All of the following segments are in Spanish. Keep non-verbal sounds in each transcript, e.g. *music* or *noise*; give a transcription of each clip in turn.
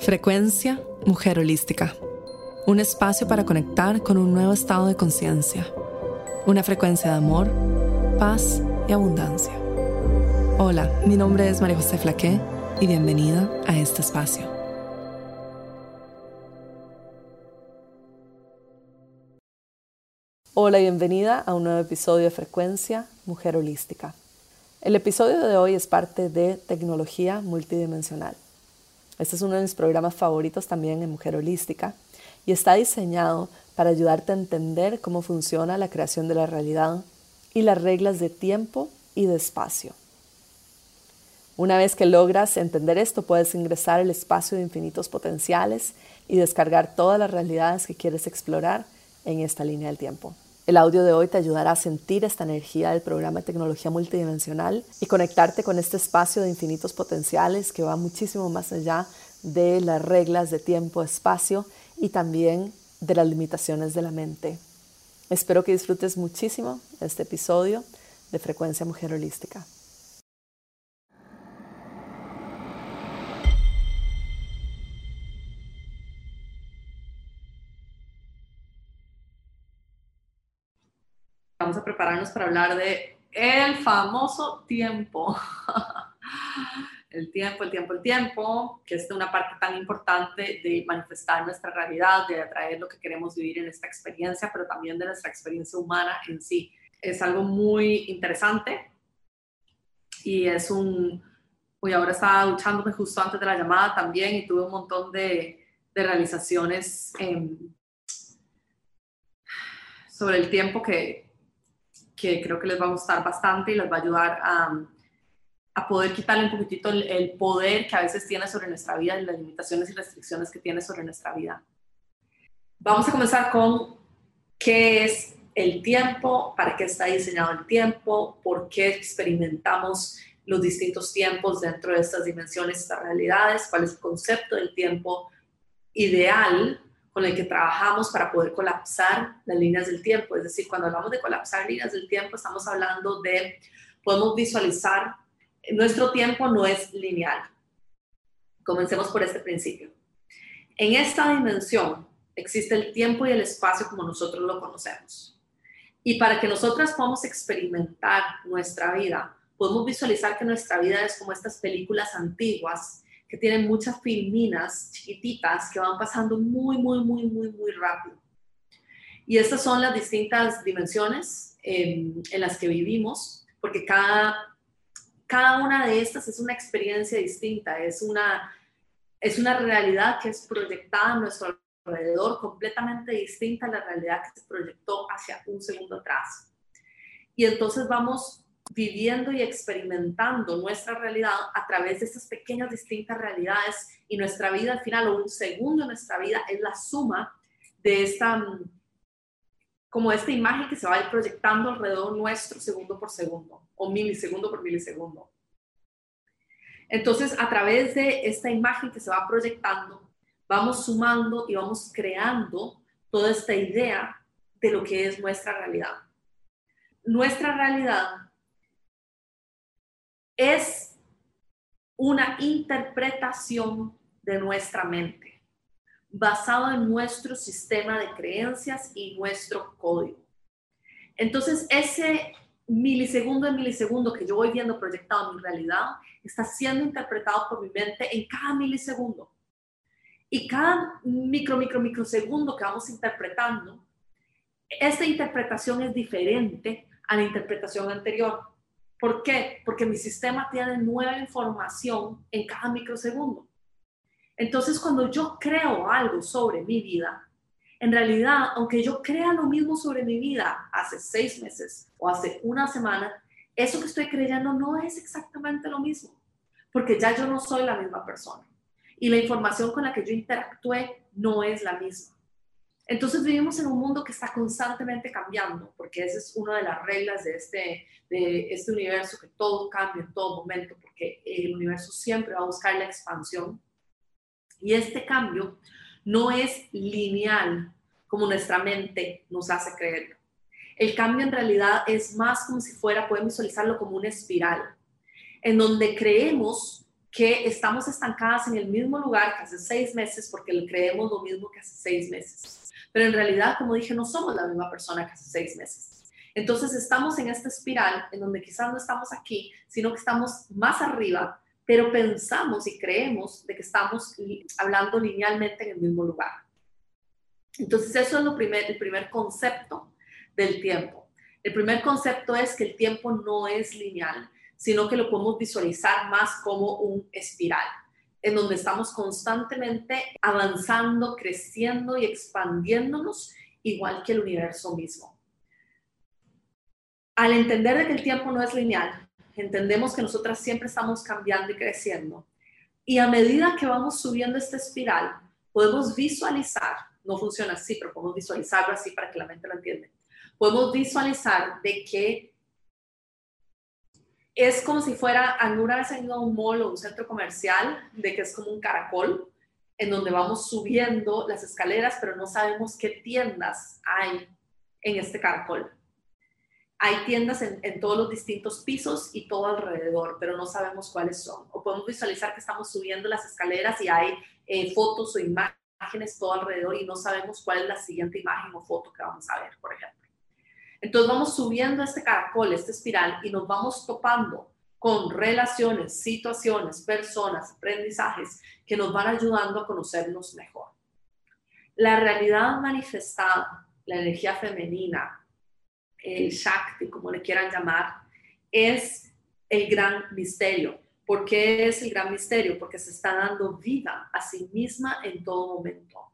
Frecuencia Mujer Holística. Un espacio para conectar con un nuevo estado de conciencia. Una frecuencia de amor, paz y abundancia. Hola, mi nombre es María José Flaqué y bienvenida a este espacio. Hola y bienvenida a un nuevo episodio de Frecuencia Mujer Holística. El episodio de hoy es parte de Tecnología Multidimensional este es uno de mis programas favoritos también en Mujer Holística y está diseñado para ayudarte a entender cómo funciona la creación de la realidad y las reglas de tiempo y de espacio. Una vez que logras entender esto, puedes ingresar al espacio de infinitos potenciales y descargar todas las realidades que quieres explorar en esta línea del tiempo. El audio de hoy te ayudará a sentir esta energía del programa de tecnología multidimensional y conectarte con este espacio de infinitos potenciales que va muchísimo más allá de las reglas de tiempo, espacio y también de las limitaciones de la mente. Espero que disfrutes muchísimo este episodio de Frecuencia Mujer Holística. Prepararnos para hablar de el famoso tiempo. *laughs* el tiempo, el tiempo, el tiempo, que es una parte tan importante de manifestar nuestra realidad, de atraer lo que queremos vivir en esta experiencia, pero también de nuestra experiencia humana en sí. Es algo muy interesante y es un... Hoy ahora estaba duchándome justo antes de la llamada también y tuve un montón de realizaciones sobre el tiempo que, que creo que les va a gustar bastante y les va a ayudar a, a poder quitarle un poquitito el, poder que a veces tiene sobre nuestra vida las limitaciones y restricciones que tiene sobre nuestra vida. Vamos a comenzar con qué es el tiempo, para qué está diseñado el tiempo, por qué experimentamos los distintos tiempos dentro de estas dimensiones, estas realidades, cuál es el concepto del tiempo ideal con el que trabajamos para poder colapsar las líneas del tiempo. Es decir, cuando hablamos de colapsar líneas del tiempo, estamos hablando de, podemos visualizar, nuestro tiempo no es lineal. Comencemos por este principio. En esta dimensión existe el tiempo y el espacio como nosotros lo conocemos. Y para que nosotras podamos experimentar nuestra vida, podemos visualizar que nuestra vida es como estas películas antiguas que tienen muchas filminas chiquititas que van pasando muy, muy, muy, muy, muy rápido. Y estas son las distintas dimensiones en, en las que vivimos, porque cada, cada una de estas es una experiencia distinta, es una, es una realidad que es proyectada a nuestro alrededor completamente distinta a la realidad que se proyectó hacia un segundo atrás. Y entonces vamos viviendo y experimentando nuestra realidad a través de estas pequeñas distintas realidades y nuestra vida al final o un segundo de nuestra vida es la suma de esta como esta imagen que se va a ir proyectando alrededor nuestro segundo por segundo o milisegundo por milisegundo. Entonces, a través de esta imagen que se va proyectando, vamos sumando y vamos creando toda esta idea de lo que es nuestra realidad. Nuestra realidad es una interpretación de nuestra mente, basado en nuestro sistema de creencias y nuestro código. Entonces, ese milisegundo en milisegundo que yo voy viendo proyectado en mi realidad está siendo interpretado por mi mente en cada milisegundo. Y cada micro, micro, microsegundo que vamos interpretando, esta interpretación es diferente a la interpretación anterior. ¿Por qué? Porque mi sistema tiene nueva información en cada microsegundo. Entonces, cuando yo creo algo sobre mi vida, en realidad, aunque yo crea lo mismo sobre mi vida hace seis meses o hace una semana, eso que estoy creyendo no es exactamente lo mismo, porque ya yo no soy la misma persona. Y la información con la que yo interactué no es la misma. Entonces vivimos en un mundo que está constantemente cambiando, porque esa es una de las reglas de este, de este universo, que todo cambia en todo momento, porque el universo siempre va a buscar la expansión. Y este cambio no es lineal como nuestra mente nos hace creerlo. El cambio en realidad es más como si fuera, pueden visualizarlo como una espiral, en donde creemos que estamos estancadas en el mismo lugar que hace seis meses porque creemos lo mismo que hace seis meses. Pero en realidad, como dije, no somos la misma persona que hace seis meses. Entonces estamos en esta espiral en donde quizás no estamos aquí, sino que estamos más arriba, pero pensamos y creemos de que estamos hablando linealmente en el mismo lugar. Entonces eso es lo primer, el primer concepto del tiempo. El primer concepto es que el tiempo no es lineal, sino que lo podemos visualizar más como un espiral, en donde estamos constantemente avanzando, creciendo y expandiéndonos, igual que el universo mismo. Al entender que el tiempo no es lineal, entendemos que nosotras siempre estamos cambiando y creciendo. Y a medida que vamos subiendo esta espiral, podemos visualizar, no funciona así, pero podemos visualizarlo así para que la mente lo entienda. Podemos visualizar de que es como si fuera, alguna vez ido a un mall o un centro comercial, de que es como un caracol, en donde vamos subiendo las escaleras, pero no sabemos qué tiendas hay en este caracol. Hay tiendas en, todos los distintos pisos y todo alrededor, pero no sabemos cuáles son. O podemos visualizar que estamos subiendo las escaleras y hay eh, fotos o imágenes todo alrededor y no sabemos cuál es la siguiente imagen o foto que vamos a ver, por ejemplo. Entonces vamos subiendo este caracol, esta espiral, y nos vamos topando con relaciones, situaciones, personas, aprendizajes que nos van ayudando a conocernos mejor. La realidad manifestada, la energía femenina, el Shakti, como le quieran llamar, es el gran misterio. ¿Por qué es el gran misterio? Porque se está dando vida a sí misma en todo momento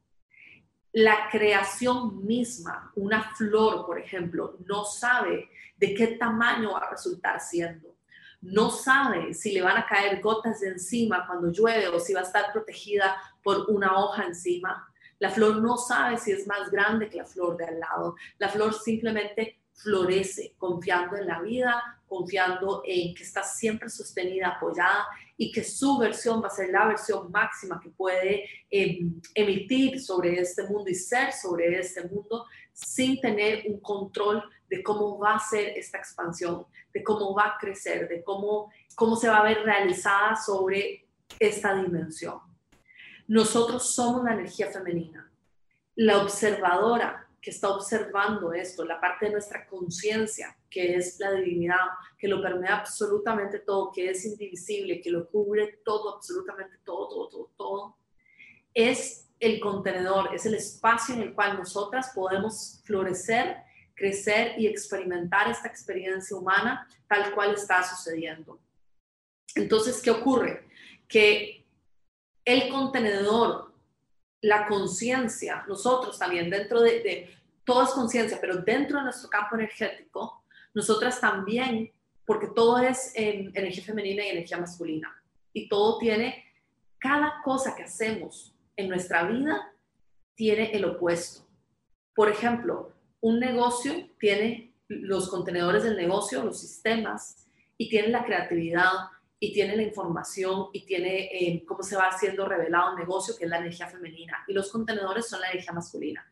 la creación misma, una flor, por ejemplo, no sabe de qué tamaño va a resultar siendo. No sabe si le van a caer gotas de encima cuando llueve o si va a estar protegida por una hoja encima. La flor no sabe si es más grande que la flor de al lado. La flor simplemente florece confiando en la vida, confiando en que está siempre sostenida, apoyada y que su versión va a ser la versión máxima que puede em, emitir sobre este mundo y ser sobre este mundo sin tener un control de cómo va a ser esta expansión, de cómo va a crecer, de cómo, cómo se va a ver realizada sobre esta dimensión. Nosotros somos la energía femenina. La observadora que está observando esto, la parte de nuestra conciencia, que es la divinidad, que lo permea absolutamente todo, que es indivisible, que lo cubre todo, absolutamente todo, todo, todo, todo, es el contenedor, es el espacio en el cual nosotras podemos florecer, crecer y experimentar esta experiencia humana tal cual está sucediendo. Entonces, ¿qué ocurre? Que el contenedor la conciencia, nosotros también dentro de, de todo conciencia, pero dentro de nuestro campo energético, nosotras también, porque todo es energía femenina y energía masculina, y todo tiene, cada cosa que hacemos en nuestra vida tiene el opuesto. Por ejemplo, un negocio tiene los contenedores del negocio, los sistemas, y tiene la creatividad, y tiene la información y tiene eh, cómo se va haciendo revelado un negocio, que es la energía femenina, y los contenedores son la energía masculina.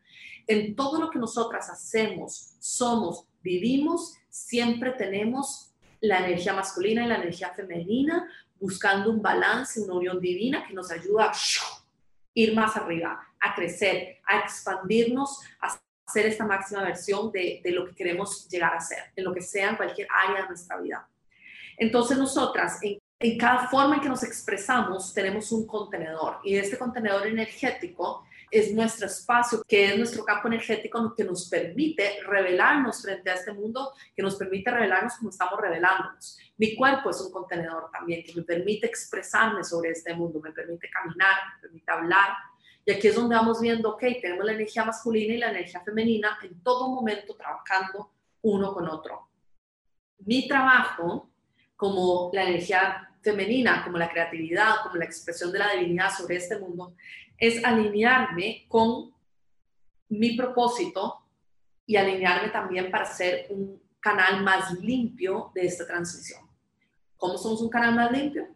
En todo lo que nosotras hacemos, somos, vivimos, siempre tenemos la energía masculina y la energía femenina buscando un balance, una unión divina que nos ayuda a ir más arriba, a crecer, a expandirnos, a ser esta máxima versión de, de lo que queremos llegar a ser, en lo que sea en cualquier área de nuestra vida. Entonces nosotras, en en cada forma en que nos expresamos tenemos un contenedor y este contenedor energético es nuestro espacio, que es nuestro campo energético que nos permite revelarnos frente a este mundo, que nos permite revelarnos como estamos revelándonos. Mi cuerpo es un contenedor también que me permite expresarme sobre este mundo, me permite caminar, me permite hablar. Y aquí es donde vamos viendo, ok, tenemos la energía masculina y la energía femenina en todo momento trabajando uno con otro. Mi trabajo como la energía femenina, como la creatividad, como la expresión de la divinidad sobre este mundo, es alinearme con mi propósito y alinearme también para ser un canal más limpio de esta transmisión. ¿Cómo somos un canal más limpio?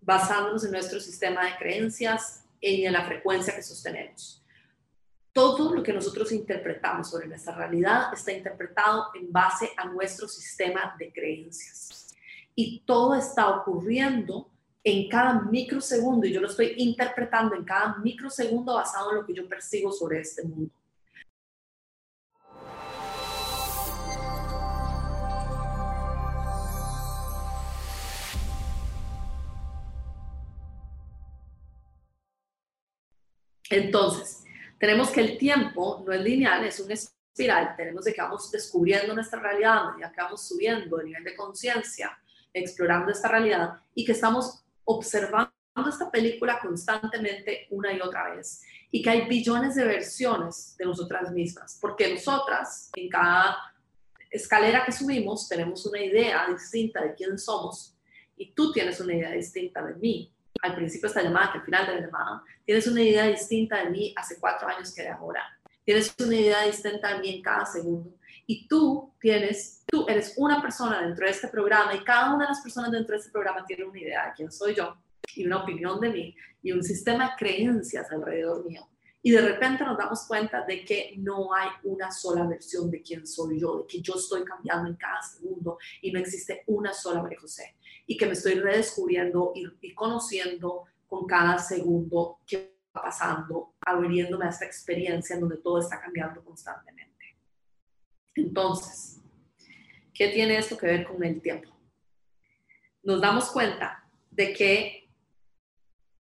Basándonos en nuestro sistema de creencias y en la frecuencia que sostenemos. Todo lo que nosotros interpretamos sobre nuestra realidad está interpretado en base a nuestro sistema de creencias y todo está ocurriendo en cada microsegundo y yo lo estoy interpretando en cada microsegundo basado en lo que yo percibo sobre este mundo. Entonces, tenemos que el tiempo no es lineal, es un espiral. Tenemos de que vamos descubriendo nuestra realidad, ya que vamos subiendo el nivel de conciencia, explorando esta realidad y que estamos observando esta película constantemente una y otra vez y que hay billones de versiones de nosotras mismas, porque nosotras en cada escalera que subimos tenemos una idea distinta de quién somos y tú tienes una idea distinta de mí al principio de esta llamada, que al final de la llamada, tienes una idea distinta de mí hace cuatro años que de ahora. Tienes una idea distinta de mí en cada segundo. Y tú tienes, tú eres una persona dentro de este programa y cada una de las personas dentro de este programa tiene una idea de quién soy yo y una opinión de mí y un sistema de creencias alrededor mío. Y de repente nos damos cuenta de que no hay una sola versión de quién soy yo, de que yo estoy cambiando en cada segundo y no existe una sola María José. Y que me estoy redescubriendo y, conociendo con cada segundo que va pasando, abriéndome a esta experiencia en donde todo está cambiando constantemente. Entonces, ¿qué tiene esto que ver con el tiempo? Nos damos cuenta de que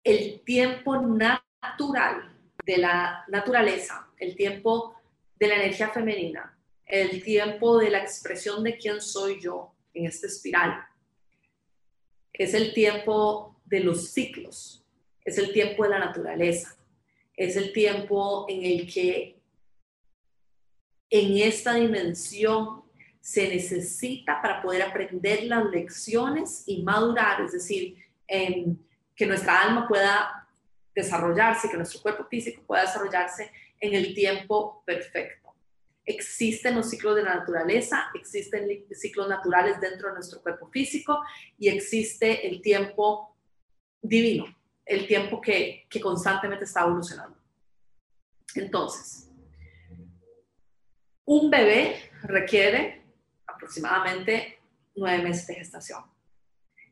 el tiempo natural de la naturaleza, el tiempo de la energía femenina, el tiempo de la expresión de quién soy yo en esta espiral. Es el tiempo de los ciclos, es el tiempo de la naturaleza, es el tiempo en el que en esta dimensión se necesita para poder aprender las lecciones y madurar, es decir, en que nuestra alma pueda desarrollarse, que nuestro cuerpo físico pueda desarrollarse en el tiempo perfecto. Existen los ciclos de la naturaleza, existen ciclos naturales dentro de nuestro cuerpo físico y existe el tiempo divino, el tiempo que constantemente está evolucionando. Entonces, un bebé requiere aproximadamente nueve meses de gestación.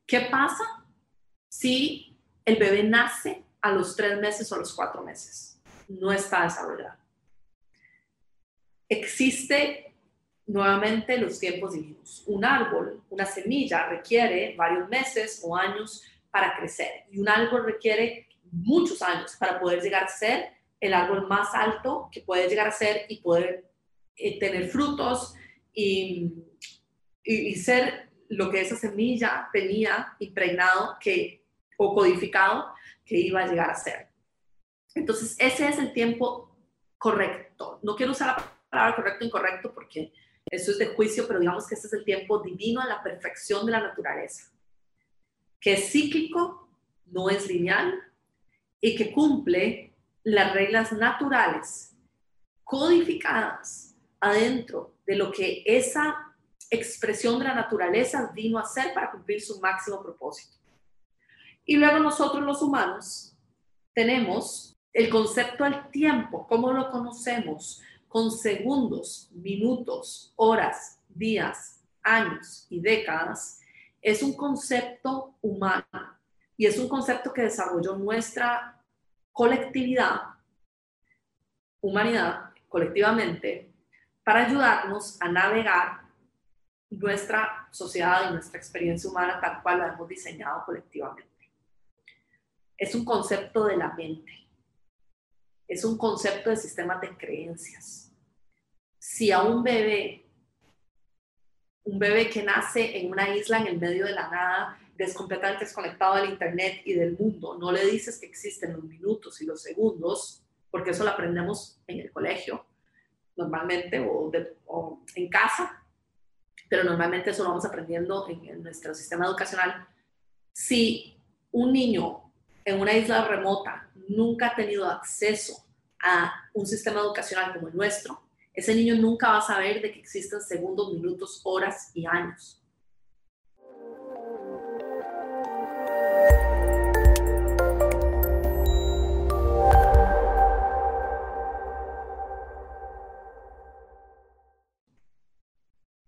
¿Qué pasa si el bebé nace a los tres meses o los cuatro meses. No está desarrollado. Existe nuevamente los tiempos divinos. Un árbol, una semilla requiere varios meses o años para crecer y un árbol requiere muchos años para poder llegar a ser el árbol más alto que puede llegar a ser y poder eh, tener frutos y, ser lo que esa semilla tenía impregnado que, o codificado que iba a llegar a ser. Entonces, ese es el tiempo correcto. No quiero usar la palabra correcto incorrecto porque eso es de juicio, pero digamos que ese es el tiempo divino a la perfección de la naturaleza, que es cíclico, no es lineal y que cumple las reglas naturales codificadas adentro de lo que esa expresión de la naturaleza vino a ser para cumplir su máximo propósito. Y luego nosotros los humanos tenemos el concepto del tiempo, ¿cómo lo conocemos? Con segundos, minutos, horas, días, años y décadas. Es un concepto humano y es un concepto que desarrolló nuestra colectividad, humanidad, colectivamente, para ayudarnos a navegar nuestra sociedad y nuestra experiencia humana tal cual la hemos diseñado colectivamente es un concepto de la mente, es un concepto de sistemas de creencias. Si a un bebé, un bebé que nace en una isla en el medio de la nada, completamente desconectado del Internet y del mundo, no le dices que existen los minutos y los segundos, porque eso lo aprendemos en el colegio, normalmente, o, en casa, pero normalmente eso lo vamos aprendiendo en, en nuestro sistema educacional. Si un niño en una isla remota nunca ha tenido acceso a un sistema educacional como el nuestro, ese niño nunca va a saber de que existen segundos, minutos, horas y años.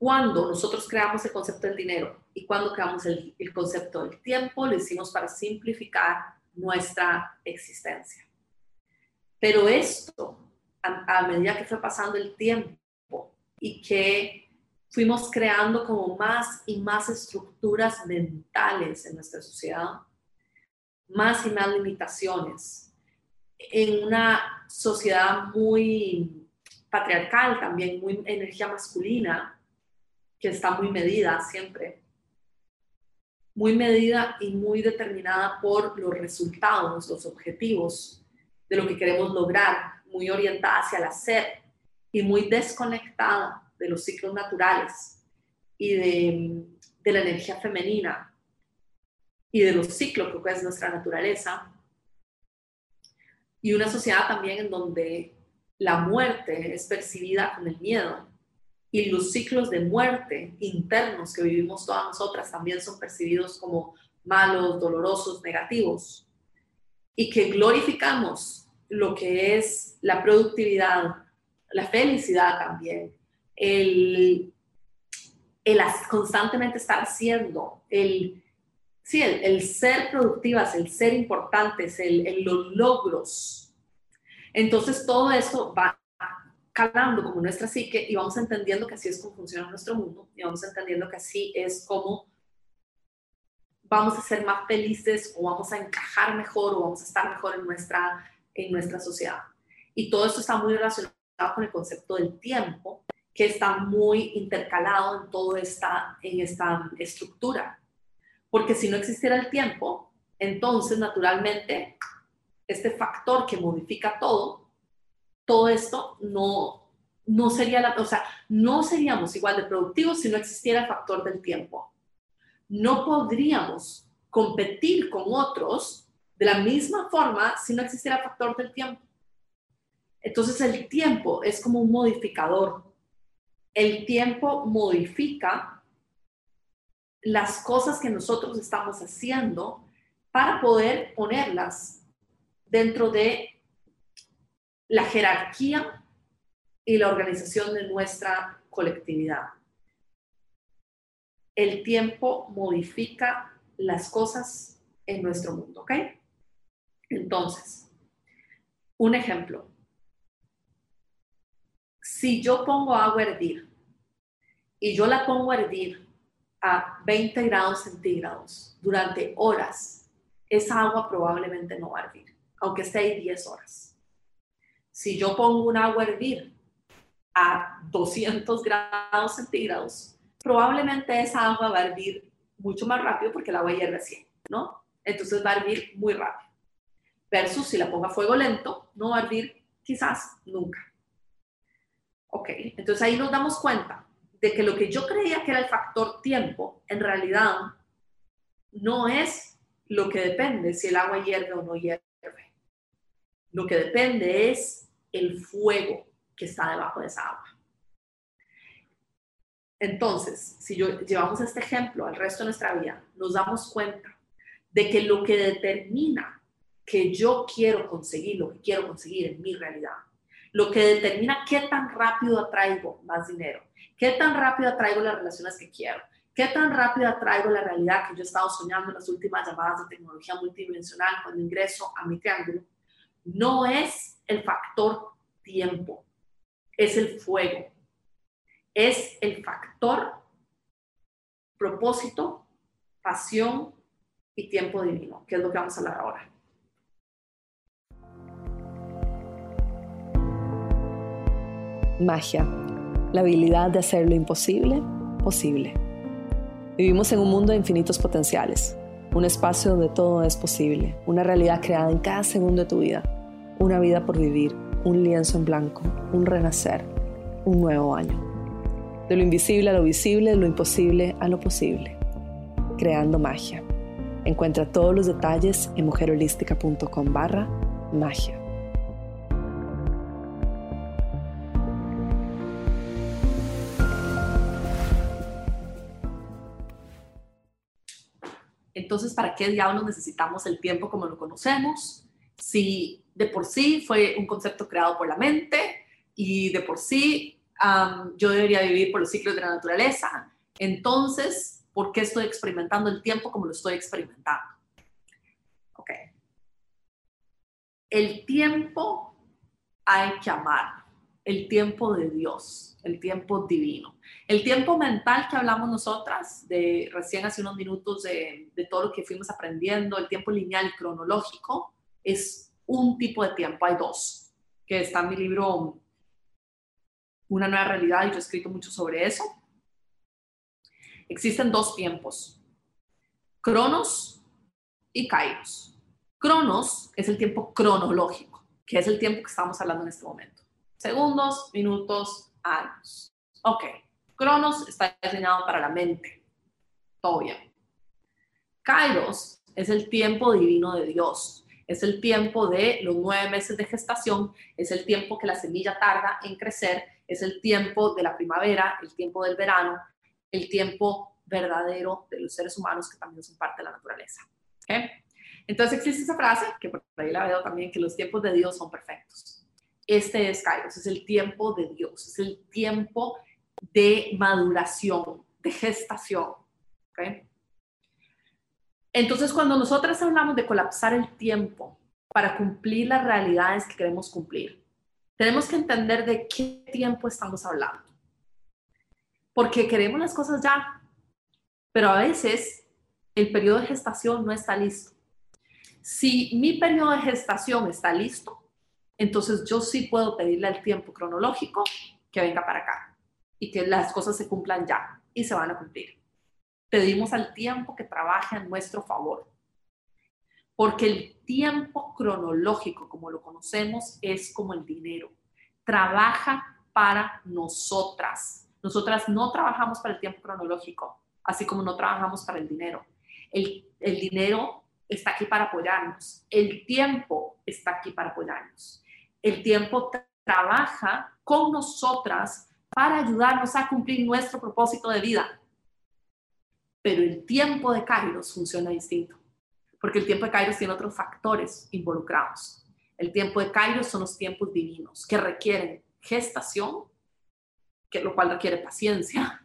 Cuando nosotros creamos el concepto del dinero y cuando creamos el, el concepto del tiempo, lo hicimos para simplificar nuestra existencia. Pero esto, a, a medida que fue pasando el tiempo y que fuimos creando como más y más estructuras mentales en nuestra sociedad, más y más limitaciones, en una sociedad muy patriarcal también, muy energía masculina, que está muy medida siempre, muy medida y muy determinada por los resultados, los objetivos de lo que queremos lograr, muy orientada hacia el hacer y muy desconectada de los ciclos naturales y de, de la energía femenina y de los ciclos que es nuestra naturaleza. Y una sociedad también en donde la muerte es percibida con el miedo y los ciclos de muerte internos que vivimos todas nosotras también son percibidos como malos, dolorosos, negativos y que glorificamos lo que es la productividad, la felicidad también, el, el constantemente estar haciendo, el, sí, el, ser productivas, el ser importantes, el, los logros. Entonces todo eso va calando como nuestra psique y vamos entendiendo que así es como funciona nuestro mundo y vamos entendiendo que así es como vamos a ser más felices o vamos a encajar mejor o vamos a estar mejor en nuestra, en nuestra sociedad. Y todo esto está muy relacionado con el concepto del tiempo, que está muy intercalado en toda esta, en esta estructura. Porque si no existiera el tiempo, entonces naturalmente este factor que modifica todo, todo esto no, no sería la, o sea, no seríamos igual de productivos si no existiera el factor del tiempo. No podríamos competir con otros de la misma forma si no existiera el factor del tiempo. Entonces el tiempo es como un modificador. El tiempo modifica las cosas que nosotros estamos haciendo para poder ponerlas dentro de la jerarquía y la organización de nuestra colectividad. El tiempo modifica las cosas en nuestro mundo, ¿ok? Entonces, un ejemplo. Si yo pongo agua a hervir y yo la pongo a hervir a 20 grados centígrados durante horas, esa agua probablemente no va a hervir, aunque esté ahí 10 horas. Si yo pongo un agua a hervir a 200 grados centígrados, probablemente esa agua va a hervir mucho más rápido porque el agua hierve así, ¿no? Entonces va a hervir muy rápido. Versus si la pongo a fuego lento, no va a hervir quizás nunca. Ok, entonces ahí nos damos cuenta de que lo que yo creía que era el factor tiempo, en realidad no es lo que depende si el agua hierve o no hierve. Lo que depende es el fuego que está debajo de esa agua. Entonces, si yo, llevamos este ejemplo al resto de nuestra vida, nos damos cuenta de que lo que determina que yo quiero conseguir, lo que quiero conseguir en mi realidad, lo que determina qué tan rápido atraigo más dinero, qué tan rápido atraigo las relaciones que quiero, qué tan rápido atraigo la realidad que yo he estado soñando en las últimas llamadas de tecnología multidimensional cuando ingreso a mi triángulo, no es el factor tiempo, es el fuego, es el factor propósito, pasión y tiempo divino, que es lo que vamos a hablar ahora. Magia, la habilidad de hacer lo imposible posible. Vivimos en un mundo de infinitos potenciales, un espacio donde todo es posible, una realidad creada en cada segundo de tu vida, una vida por vivir, un lienzo en blanco, un renacer, un nuevo año. De lo invisible a lo visible, de lo imposible a lo posible. Creando magia. Encuentra todos los detalles en mujerholística.com barra magia. Entonces, ¿para qué diablos necesitamos el tiempo como lo conocemos? Si de por sí fue un concepto creado por la mente y de por sí yo debería vivir por los ciclos de la naturaleza. Entonces, ¿por qué estoy experimentando el tiempo como lo estoy experimentando? Ok. El tiempo hay que amar, el tiempo de Dios, el tiempo divino. El tiempo mental que hablamos nosotras, de recién hace unos minutos de, de todo lo que fuimos aprendiendo, el tiempo lineal cronológico, es un tipo de tiempo, hay dos, que está en mi libro Una nueva realidad y yo he escrito mucho sobre eso. Existen dos tiempos, Cronos y Kairos. Cronos es el tiempo cronológico, que es el tiempo que estamos hablando en este momento. Segundos, minutos, años. Ok, Cronos está diseñado para la mente. Todo bien. Kairos es el tiempo divino de Dios, es el tiempo de los nueve meses de gestación, es el tiempo que la semilla tarda en crecer, es el tiempo de la primavera, el tiempo del verano, el tiempo verdadero de los seres humanos que también son parte de la naturaleza. Entonces existe esa frase, que por ahí la veo también, que los tiempos de Dios son perfectos. Este es Kairos, es el tiempo de Dios, es el tiempo de maduración, de gestación. ¿okay? Entonces, cuando nosotras hablamos de colapsar el tiempo para cumplir las realidades que queremos cumplir, tenemos que entender de qué tiempo estamos hablando. Porque queremos las cosas ya, pero a veces el periodo de gestación no está listo. Si mi periodo de gestación está listo, entonces yo sí puedo pedirle al tiempo cronológico que venga para acá y que las cosas se cumplan ya y se van a cumplir pedimos al tiempo que trabaje a nuestro favor. Porque el tiempo cronológico, como lo conocemos, es como el dinero. Trabaja para nosotras. Nosotras no trabajamos para el tiempo cronológico, así como no trabajamos para el dinero. El, el dinero está aquí para apoyarnos. El tiempo está aquí para apoyarnos. El tiempo trabaja con nosotras para ayudarnos a cumplir nuestro propósito de vida pero el tiempo de Kairos funciona distinto, porque el tiempo de Kairos tiene otros factores involucrados. El tiempo de Kairos son los tiempos divinos que requieren gestación, que lo cual requiere paciencia,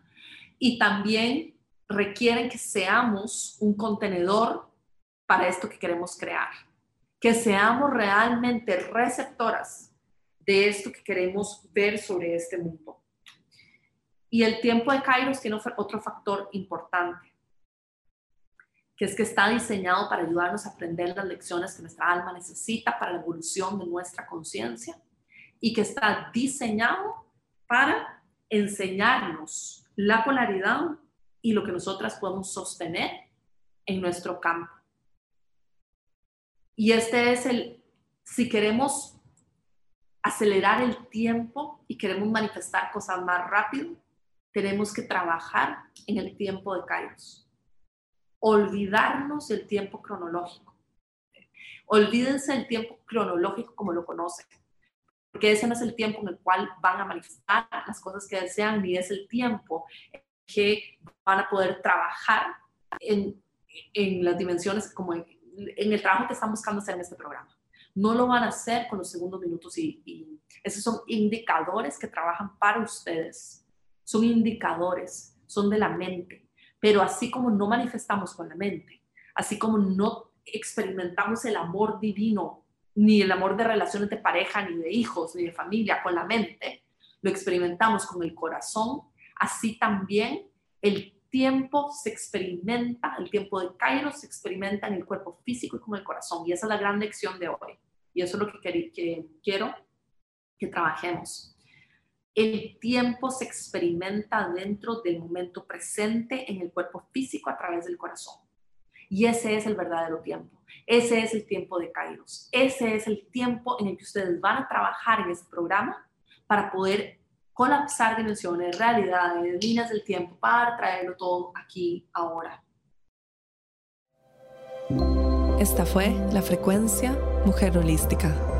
y también requieren que seamos un contenedor para esto que queremos crear, que seamos realmente receptoras de esto que queremos ver sobre este mundo. Y el tiempo de Kairos tiene otro factor importante que es que está diseñado para ayudarnos a aprender las lecciones que nuestra alma necesita para la evolución de nuestra conciencia y que está diseñado para enseñarnos la polaridad y lo que nosotras podemos sostener en nuestro campo. Y este es el, si queremos acelerar el tiempo y queremos manifestar cosas más rápido, tenemos que trabajar en el tiempo de Kairos olvidarnos del tiempo cronológico. Olvídense del tiempo cronológico como lo conocen, porque ese no es el tiempo en el cual van a manifestar las cosas que desean, ni es el tiempo que van a poder trabajar en, en las dimensiones como en, el trabajo que están buscando hacer en este programa. No lo van a hacer con los segundos minutos y, esos son indicadores que trabajan para ustedes. Son indicadores, son de la mente pero así como no manifestamos con la mente, así como no experimentamos el amor divino, ni el amor de relaciones de pareja, ni de hijos, ni de familia con la mente, lo experimentamos con el corazón, así también el tiempo se experimenta, el tiempo de Kairos se experimenta en el cuerpo físico y con el corazón. Y esa es la gran lección de hoy. Y eso es lo que, que quiero que trabajemos. El tiempo se experimenta dentro del momento presente en el cuerpo físico a través del corazón. Y ese es el verdadero tiempo. Ese es el tiempo de Kairos. Ese es el tiempo en el que ustedes van a trabajar en este programa para poder colapsar dimensiones, realidades, líneas del tiempo, para traerlo todo aquí, ahora. Esta fue la frecuencia Mujer Holística